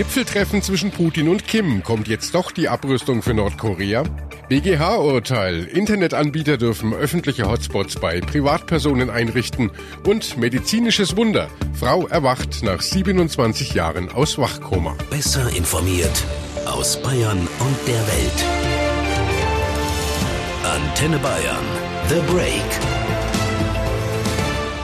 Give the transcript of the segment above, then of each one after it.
Gipfeltreffen zwischen Putin und Kim. Kommt jetzt doch die Abrüstung für Nordkorea? BGH-Urteil. Internetanbieter dürfen öffentliche Hotspots bei Privatpersonen einrichten. Und medizinisches Wunder. Frau erwacht nach 27 Jahren aus Wachkoma. Besser informiert aus Bayern und der Welt. Antenne Bayern. The Break.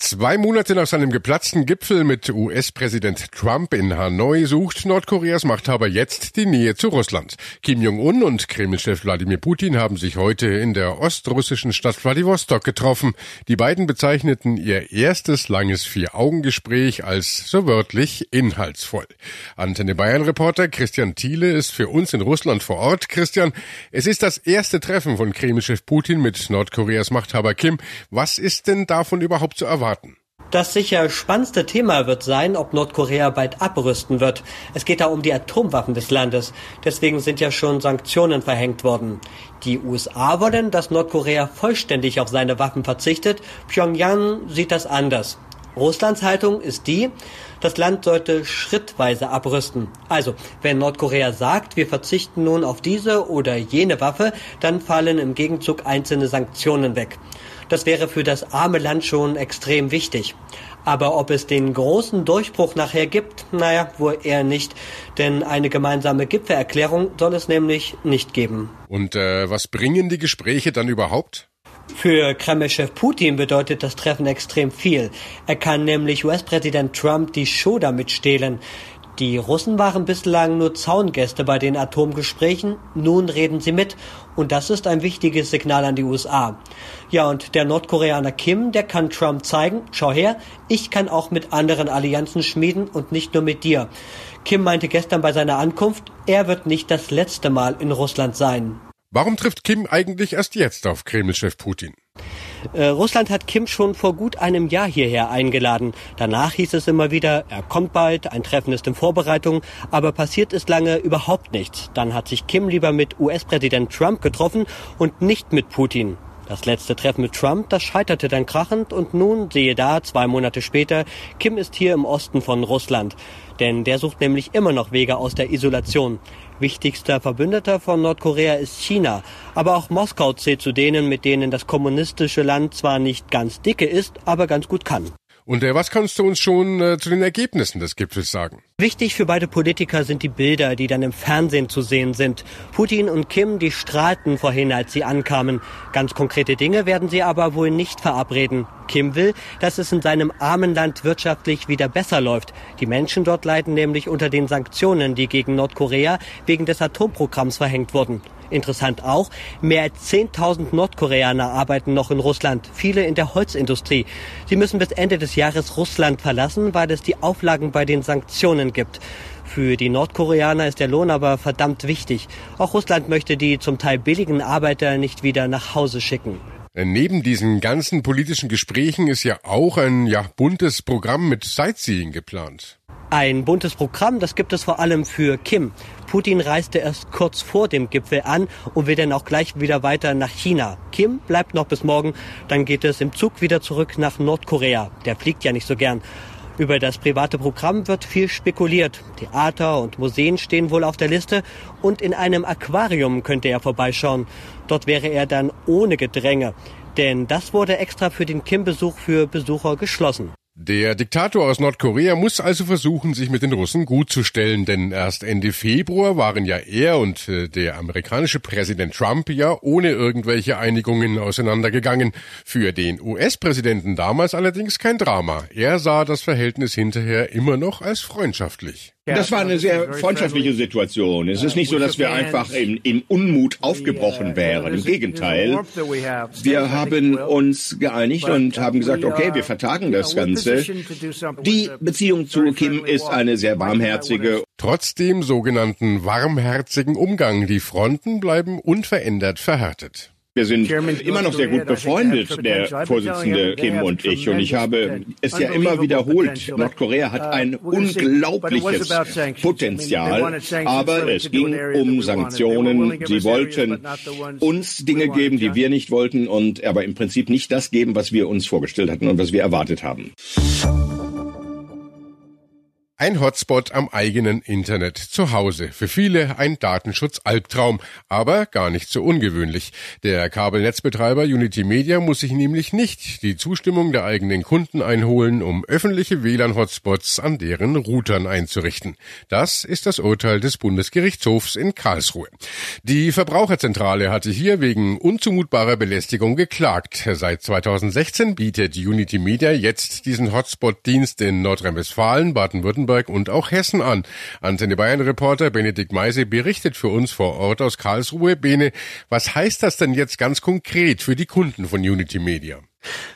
Zwei Monate nach seinem geplatzten Gipfel mit US-Präsident Trump in Hanoi sucht Nordkoreas Machthaber jetzt die Nähe zu Russland. Kim Jong-un und Kremlchef Wladimir Putin haben sich heute in der ostrussischen Stadt Vladivostok getroffen. Die beiden bezeichneten ihr erstes langes Vier-Augen-Gespräch als so wörtlich inhaltsvoll. Antenne Bayern-Reporter Christian Thiele ist für uns in Russland vor Ort. Christian, es ist das erste Treffen von Kremlchef Putin mit Nordkoreas Machthaber Kim. Was ist denn davon überhaupt zu erwarten? Erwarten. Das sicher spannendste Thema wird sein, ob Nordkorea bald abrüsten wird. Es geht da um die Atomwaffen des Landes. Deswegen sind ja schon Sanktionen verhängt worden. Die USA wollen, dass Nordkorea vollständig auf seine Waffen verzichtet. Pyongyang sieht das anders. Russlands Haltung ist die, das Land sollte schrittweise abrüsten. Also, wenn Nordkorea sagt, wir verzichten nun auf diese oder jene Waffe, dann fallen im Gegenzug einzelne Sanktionen weg. Das wäre für das arme Land schon extrem wichtig. Aber ob es den großen Durchbruch nachher gibt, naja, wohl eher nicht. Denn eine gemeinsame Gipfelerklärung soll es nämlich nicht geben. Und äh, was bringen die Gespräche dann überhaupt? Für Kreml-Chef Putin bedeutet das Treffen extrem viel. Er kann nämlich US-Präsident Trump die Show damit stehlen. Die Russen waren bislang nur Zaungäste bei den Atomgesprächen, nun reden sie mit und das ist ein wichtiges Signal an die USA. Ja, und der Nordkoreaner Kim, der kann Trump zeigen, schau her, ich kann auch mit anderen Allianzen schmieden und nicht nur mit dir. Kim meinte gestern bei seiner Ankunft, er wird nicht das letzte Mal in Russland sein. Warum trifft Kim eigentlich erst jetzt auf Kreml-Chef Putin? Äh, Russland hat Kim schon vor gut einem Jahr hierher eingeladen. Danach hieß es immer wieder, er kommt bald, ein Treffen ist in Vorbereitung, aber passiert ist lange überhaupt nichts. Dann hat sich Kim lieber mit US-Präsident Trump getroffen und nicht mit Putin. Das letzte Treffen mit Trump, das scheiterte dann krachend und nun, sehe da, zwei Monate später, Kim ist hier im Osten von Russland. Denn der sucht nämlich immer noch Wege aus der Isolation. Wichtigster Verbündeter von Nordkorea ist China. Aber auch Moskau zählt zu denen, mit denen das kommunistische Land zwar nicht ganz dicke ist, aber ganz gut kann. Und äh, was kannst du uns schon äh, zu den Ergebnissen des Gipfels sagen? Wichtig für beide Politiker sind die Bilder, die dann im Fernsehen zu sehen sind. Putin und Kim, die strahlten vorhin, als sie ankamen. Ganz konkrete Dinge werden sie aber wohl nicht verabreden. Kim will, dass es in seinem armen Land wirtschaftlich wieder besser läuft. Die Menschen dort leiden nämlich unter den Sanktionen, die gegen Nordkorea wegen des Atomprogramms verhängt wurden. Interessant auch, mehr als 10.000 Nordkoreaner arbeiten noch in Russland, viele in der Holzindustrie. Sie müssen bis Ende des Jahres Russland verlassen, weil es die Auflagen bei den Sanktionen gibt. Für die Nordkoreaner ist der Lohn aber verdammt wichtig. Auch Russland möchte die zum Teil billigen Arbeiter nicht wieder nach Hause schicken. Neben diesen ganzen politischen Gesprächen ist ja auch ein ja, buntes Programm mit Sightseeing geplant. Ein buntes Programm, das gibt es vor allem für Kim. Putin reiste erst kurz vor dem Gipfel an und will dann auch gleich wieder weiter nach China. Kim bleibt noch bis morgen, dann geht es im Zug wieder zurück nach Nordkorea. Der fliegt ja nicht so gern. Über das private Programm wird viel spekuliert. Theater und Museen stehen wohl auf der Liste und in einem Aquarium könnte er vorbeischauen. Dort wäre er dann ohne Gedränge. Denn das wurde extra für den Kim-Besuch für Besucher geschlossen. Der Diktator aus Nordkorea muss also versuchen, sich mit den Russen gut zu stellen, denn erst Ende Februar waren ja er und äh, der amerikanische Präsident Trump ja ohne irgendwelche Einigungen auseinandergegangen. Für den US-Präsidenten damals allerdings kein Drama. Er sah das Verhältnis hinterher immer noch als freundschaftlich. Das war eine sehr freundschaftliche Situation. Es ist nicht so, dass wir einfach in, in Unmut aufgebrochen wären. Im Gegenteil. Wir haben uns geeinigt und haben gesagt, okay, wir vertagen das Ganze. Die Beziehung zu Kim ist eine sehr barmherzige. Trotz dem sogenannten warmherzigen Umgang, die Fronten bleiben unverändert verhärtet. Wir sind immer noch sehr gut befreundet, der Vorsitzende Kim und ich. Und ich habe es ja immer wiederholt. Nordkorea hat ein unglaubliches Potenzial. Aber es ging um Sanktionen. Sie wollten uns Dinge geben, die wir nicht wollten und aber im Prinzip nicht das geben, was wir uns vorgestellt hatten und was wir erwartet haben. Ein Hotspot am eigenen Internet zu Hause. Für viele ein Datenschutz-Albtraum, aber gar nicht so ungewöhnlich. Der Kabelnetzbetreiber Unity Media muss sich nämlich nicht die Zustimmung der eigenen Kunden einholen, um öffentliche WLAN-Hotspots an deren Routern einzurichten. Das ist das Urteil des Bundesgerichtshofs in Karlsruhe. Die Verbraucherzentrale hatte hier wegen unzumutbarer Belästigung geklagt. Seit 2016 bietet Unity Media jetzt diesen Hotspot-Dienst in Nordrhein-Westfalen, Baden-Württemberg Baden-Württemberg und auch Hessen an. Antenne Bayern-Reporter Benedikt Meise berichtet für uns vor Ort aus Karlsruhe. Bene, was heißt das denn jetzt ganz konkret für die Kunden von Unity Media?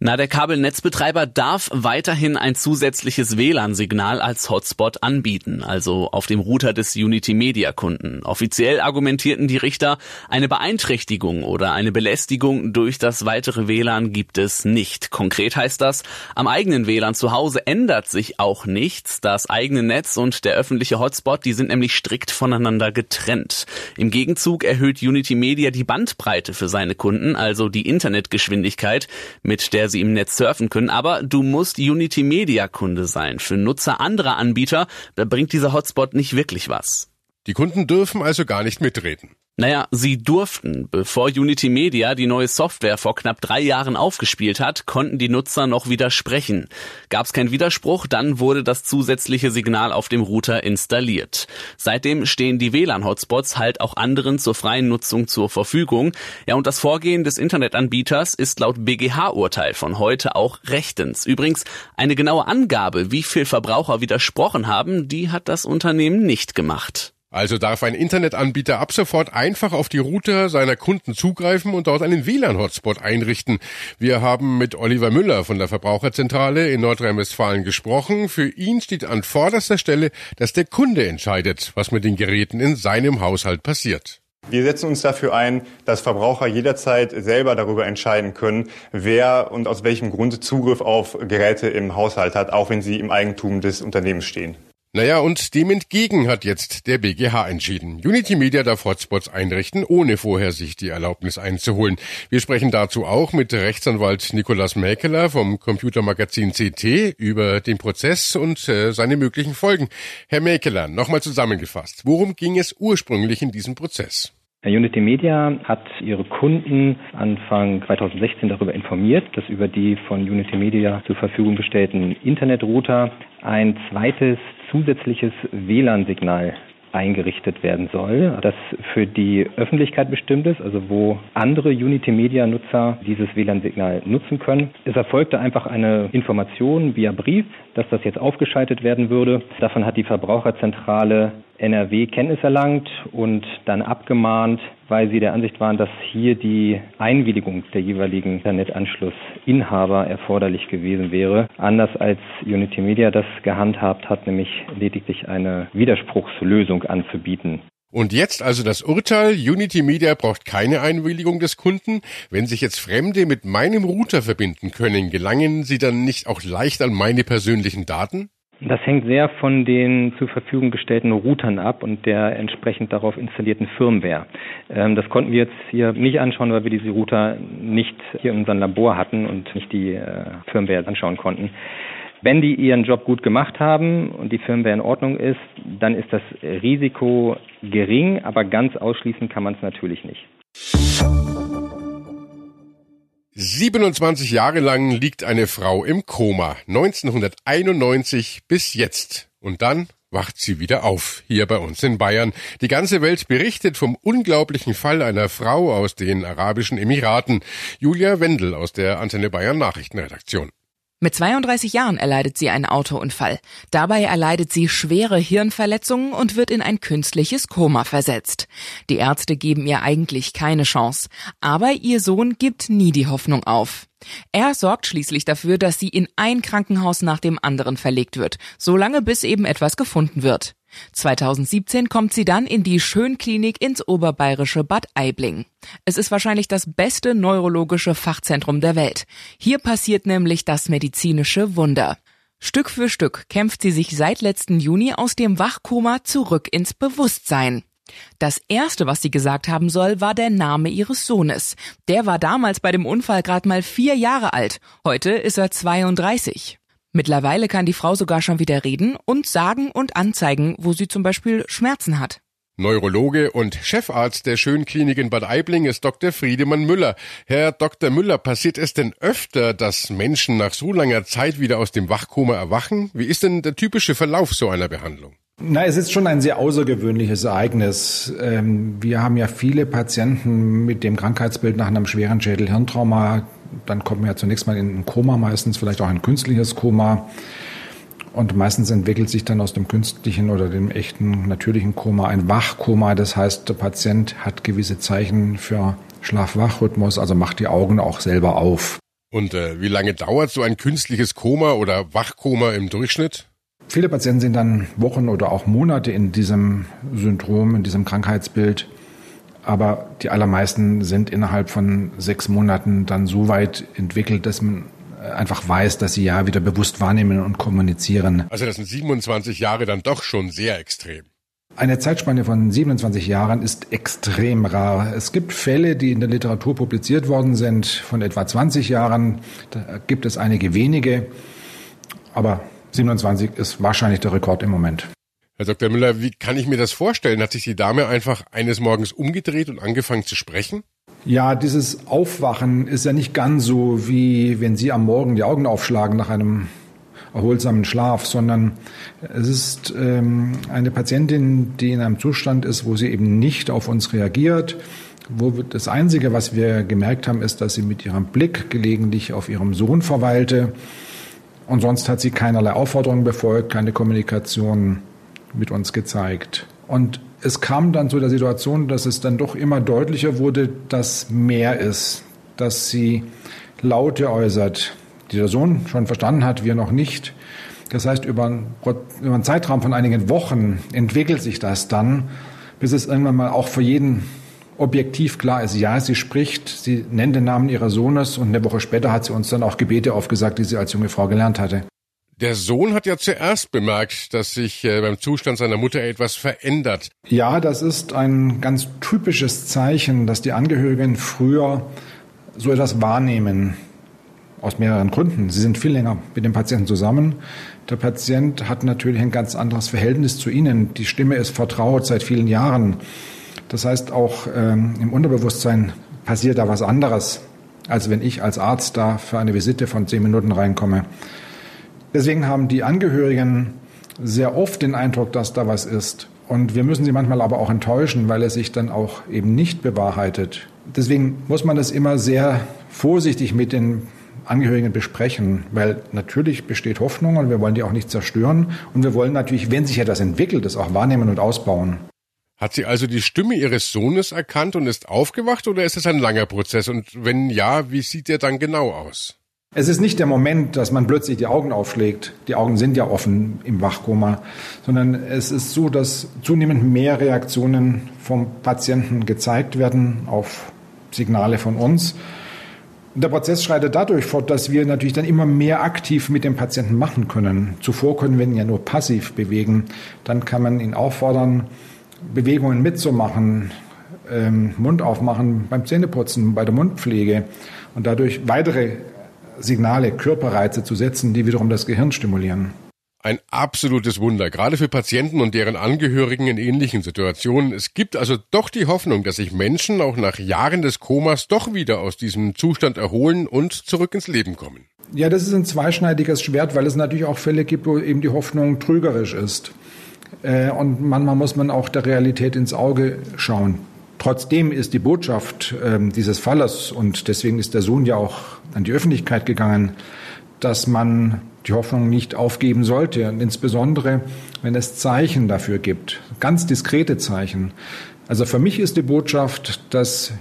Na, der Kabelnetzbetreiber darf weiterhin ein zusätzliches WLAN-Signal als Hotspot anbieten, also auf dem Router des Unity Media Kunden. Offiziell argumentierten die Richter, eine Beeinträchtigung oder eine Belästigung durch das weitere WLAN gibt es nicht. Konkret heißt das, am eigenen WLAN zu Hause ändert sich auch nichts. Das eigene Netz und der öffentliche Hotspot, die sind nämlich strikt voneinander getrennt. Im Gegenzug erhöht Unity Media die Bandbreite für seine Kunden, also die Internetgeschwindigkeit, mit der sie im Netz surfen können. Aber du musst Unity Media Kunde sein. Für Nutzer anderer Anbieter, bringt dieser Hotspot nicht wirklich was. Die Kunden dürfen also gar nicht mitreden. Naja, sie durften. Bevor Unity Media die neue Software vor knapp drei Jahren aufgespielt hat, konnten die Nutzer noch widersprechen. Gab es keinen Widerspruch, dann wurde das zusätzliche Signal auf dem Router installiert. Seitdem stehen die WLAN-Hotspots halt auch anderen zur freien Nutzung zur Verfügung. Ja, und das Vorgehen des Internetanbieters ist laut BGH-Urteil von heute auch rechtens. Übrigens, eine genaue Angabe, wie viel Verbraucher widersprochen haben, die hat das Unternehmen nicht gemacht. Also darf ein Internetanbieter ab sofort einfach auf die Router seiner Kunden zugreifen und dort einen WLAN-Hotspot einrichten. Wir haben mit Oliver Müller von der Verbraucherzentrale in Nordrhein-Westfalen gesprochen. Für ihn steht an vorderster Stelle, dass der Kunde entscheidet, was mit den Geräten in seinem Haushalt passiert. Wir setzen uns dafür ein, dass Verbraucher jederzeit selber darüber entscheiden können, wer und aus welchem Grunde Zugriff auf Geräte im Haushalt hat, auch wenn sie im Eigentum des Unternehmens stehen. Naja, und dem entgegen hat jetzt der BGH entschieden. Unity Media darf Hotspots einrichten, ohne vorher sich die Erlaubnis einzuholen. Wir sprechen dazu auch mit Rechtsanwalt Nikolaus Mäkeler vom Computermagazin CT über den Prozess und äh, seine möglichen Folgen. Herr Mäkeler, nochmal zusammengefasst. Worum ging es ursprünglich in diesem Prozess? Unity Media hat ihre Kunden Anfang 2016 darüber informiert, dass über die von Unity Media zur Verfügung gestellten Internetrouter ein zweites zusätzliches WLAN-Signal eingerichtet werden soll, das für die Öffentlichkeit bestimmt ist, also wo andere Unity Media Nutzer dieses WLAN-Signal nutzen können. Es erfolgte einfach eine Information via Brief, dass das jetzt aufgeschaltet werden würde. Davon hat die Verbraucherzentrale NRW Kenntnis erlangt und dann abgemahnt, weil sie der Ansicht waren, dass hier die Einwilligung der jeweiligen Internetanschlussinhaber erforderlich gewesen wäre. Anders als Unity Media das gehandhabt hat, nämlich lediglich eine Widerspruchslösung anzubieten. Und jetzt also das Urteil, Unity Media braucht keine Einwilligung des Kunden. Wenn sich jetzt Fremde mit meinem Router verbinden können, gelangen sie dann nicht auch leicht an meine persönlichen Daten? Das hängt sehr von den zur Verfügung gestellten Routern ab und der entsprechend darauf installierten Firmware. Ähm, das konnten wir jetzt hier nicht anschauen, weil wir diese Router nicht hier in unserem Labor hatten und nicht die äh, Firmware anschauen konnten. Wenn die ihren Job gut gemacht haben und die Firmware in Ordnung ist, dann ist das Risiko gering, aber ganz ausschließen kann man es natürlich nicht. 27 Jahre lang liegt eine Frau im Koma. 1991 bis jetzt. Und dann wacht sie wieder auf, hier bei uns in Bayern. Die ganze Welt berichtet vom unglaublichen Fall einer Frau aus den Arabischen Emiraten. Julia Wendel aus der Antenne Bayern Nachrichtenredaktion. Mit 32 Jahren erleidet sie einen Autounfall. Dabei erleidet sie schwere Hirnverletzungen und wird in ein künstliches Koma versetzt. Die Ärzte geben ihr eigentlich keine Chance. Aber ihr Sohn gibt nie die Hoffnung auf. Er sorgt schließlich dafür, dass sie in ein Krankenhaus nach dem anderen verlegt wird, solange bis eben etwas gefunden wird. 2017 kommt sie dann in die Schönklinik ins oberbayerische Bad Aibling. Es ist wahrscheinlich das beste neurologische Fachzentrum der Welt. Hier passiert nämlich das medizinische Wunder. Stück für Stück kämpft sie sich seit letzten Juni aus dem Wachkoma zurück ins Bewusstsein. Das erste, was sie gesagt haben soll, war der Name ihres Sohnes. Der war damals bei dem Unfall gerade mal vier Jahre alt. Heute ist er 32. Mittlerweile kann die Frau sogar schon wieder reden und sagen und anzeigen, wo sie zum Beispiel Schmerzen hat. Neurologe und Chefarzt der Schönklinik in Bad Aibling ist Dr. Friedemann Müller. Herr Dr. Müller, passiert es denn öfter, dass Menschen nach so langer Zeit wieder aus dem Wachkoma erwachen? Wie ist denn der typische Verlauf so einer Behandlung? Na, es ist schon ein sehr außergewöhnliches Ereignis. Ähm, wir haben ja viele Patienten mit dem Krankheitsbild nach einem schweren Schädel-Hirntrauma. Dann kommt man ja zunächst mal in ein Koma, meistens vielleicht auch ein künstliches Koma. Und meistens entwickelt sich dann aus dem künstlichen oder dem echten natürlichen Koma ein Wachkoma. Das heißt, der Patient hat gewisse Zeichen für Schlaf-Wach-Rhythmus, also macht die Augen auch selber auf. Und äh, wie lange dauert so ein künstliches Koma oder Wachkoma im Durchschnitt? Viele Patienten sind dann Wochen oder auch Monate in diesem Syndrom, in diesem Krankheitsbild. Aber die allermeisten sind innerhalb von sechs Monaten dann so weit entwickelt, dass man einfach weiß, dass sie ja wieder bewusst wahrnehmen und kommunizieren. Also das sind 27 Jahre dann doch schon sehr extrem. Eine Zeitspanne von 27 Jahren ist extrem rar. Es gibt Fälle, die in der Literatur publiziert worden sind, von etwa 20 Jahren. Da gibt es einige wenige. Aber 27 ist wahrscheinlich der Rekord im Moment. Herr Dr. Müller, wie kann ich mir das vorstellen? Hat sich die Dame einfach eines Morgens umgedreht und angefangen zu sprechen? Ja, dieses Aufwachen ist ja nicht ganz so, wie wenn Sie am Morgen die Augen aufschlagen nach einem erholsamen Schlaf, sondern es ist ähm, eine Patientin, die in einem Zustand ist, wo sie eben nicht auf uns reagiert, wo das Einzige, was wir gemerkt haben, ist, dass sie mit ihrem Blick gelegentlich auf ihrem Sohn verweilte und sonst hat sie keinerlei Aufforderungen befolgt, keine Kommunikation mit uns gezeigt. Und es kam dann zu der Situation, dass es dann doch immer deutlicher wurde, dass mehr ist, dass sie Laute äußert, die der Sohn schon verstanden hat, wir noch nicht. Das heißt, über einen, Zeitraum von einigen Wochen entwickelt sich das dann, bis es irgendwann mal auch für jeden objektiv klar ist, ja, sie spricht, sie nennt den Namen ihres Sohnes und eine Woche später hat sie uns dann auch Gebete aufgesagt, die sie als junge Frau gelernt hatte. Der Sohn hat ja zuerst bemerkt, dass sich äh, beim Zustand seiner Mutter etwas verändert. Ja, das ist ein ganz typisches Zeichen, dass die Angehörigen früher so etwas wahrnehmen. Aus mehreren Gründen. Sie sind viel länger mit dem Patienten zusammen. Der Patient hat natürlich ein ganz anderes Verhältnis zu Ihnen. Die Stimme ist vertraut seit vielen Jahren. Das heißt, auch ähm, im Unterbewusstsein passiert da was anderes, als wenn ich als Arzt da für eine Visite von zehn Minuten reinkomme. Deswegen haben die Angehörigen sehr oft den Eindruck, dass da was ist. Und wir müssen sie manchmal aber auch enttäuschen, weil es sich dann auch eben nicht bewahrheitet. Deswegen muss man das immer sehr vorsichtig mit den Angehörigen besprechen, weil natürlich besteht Hoffnung und wir wollen die auch nicht zerstören. Und wir wollen natürlich, wenn sich etwas entwickelt, das auch wahrnehmen und ausbauen. Hat sie also die Stimme ihres Sohnes erkannt und ist aufgewacht oder ist es ein langer Prozess? Und wenn ja, wie sieht der dann genau aus? Es ist nicht der Moment, dass man plötzlich die Augen aufschlägt. Die Augen sind ja offen im Wachkoma, sondern es ist so, dass zunehmend mehr Reaktionen vom Patienten gezeigt werden auf Signale von uns. Der Prozess schreitet dadurch fort, dass wir natürlich dann immer mehr aktiv mit dem Patienten machen können. Zuvor können wir ihn ja nur passiv bewegen. Dann kann man ihn auffordern, Bewegungen mitzumachen, ähm, Mund aufmachen beim Zähneputzen, bei der Mundpflege und dadurch weitere Signale, Körperreize zu setzen, die wiederum das Gehirn stimulieren. Ein absolutes Wunder, gerade für Patienten und deren Angehörigen in ähnlichen Situationen. Es gibt also doch die Hoffnung, dass sich Menschen auch nach Jahren des Komas doch wieder aus diesem Zustand erholen und zurück ins Leben kommen. Ja, das ist ein zweischneidiges Schwert, weil es natürlich auch Fälle gibt, wo eben die Hoffnung trügerisch ist. Äh, und manchmal muss man auch der Realität ins Auge schauen. Trotzdem ist die Botschaft ähm, dieses Falles, und deswegen ist der Sohn ja auch an die Öffentlichkeit gegangen, dass man die Hoffnung nicht aufgeben sollte. Und insbesondere, wenn es Zeichen dafür gibt, ganz diskrete Zeichen. Also für mich ist die Botschaft, dass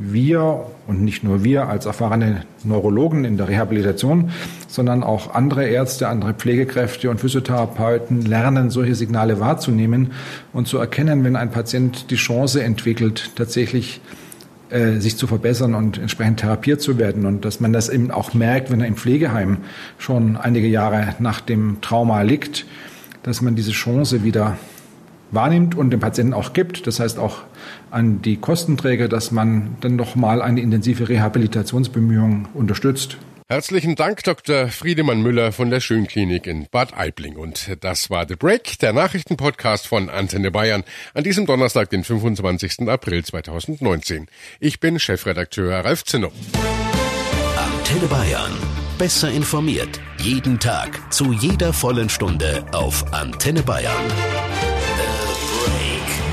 wir und nicht nur wir als erfahrene Neurologen in der Rehabilitation, sondern auch andere Ärzte, andere Pflegekräfte und Physiotherapeuten lernen, solche Signale wahrzunehmen und zu erkennen, wenn ein Patient die Chance entwickelt, tatsächlich äh, sich zu verbessern und entsprechend therapiert zu werden und dass man das eben auch merkt, wenn er im Pflegeheim schon einige Jahre nach dem Trauma liegt, dass man diese Chance wieder wahrnimmt und dem Patienten auch gibt. Das heißt auch an die Kostenträger, dass man dann nochmal eine intensive Rehabilitationsbemühung unterstützt. Herzlichen Dank, Dr. Friedemann Müller von der Schönklinik in Bad Aibling. Und das war The Break, der Nachrichtenpodcast von Antenne Bayern an diesem Donnerstag, den 25. April 2019. Ich bin Chefredakteur Ralf Zinno. Antenne Bayern. Besser informiert. Jeden Tag. Zu jeder vollen Stunde auf Antenne Bayern.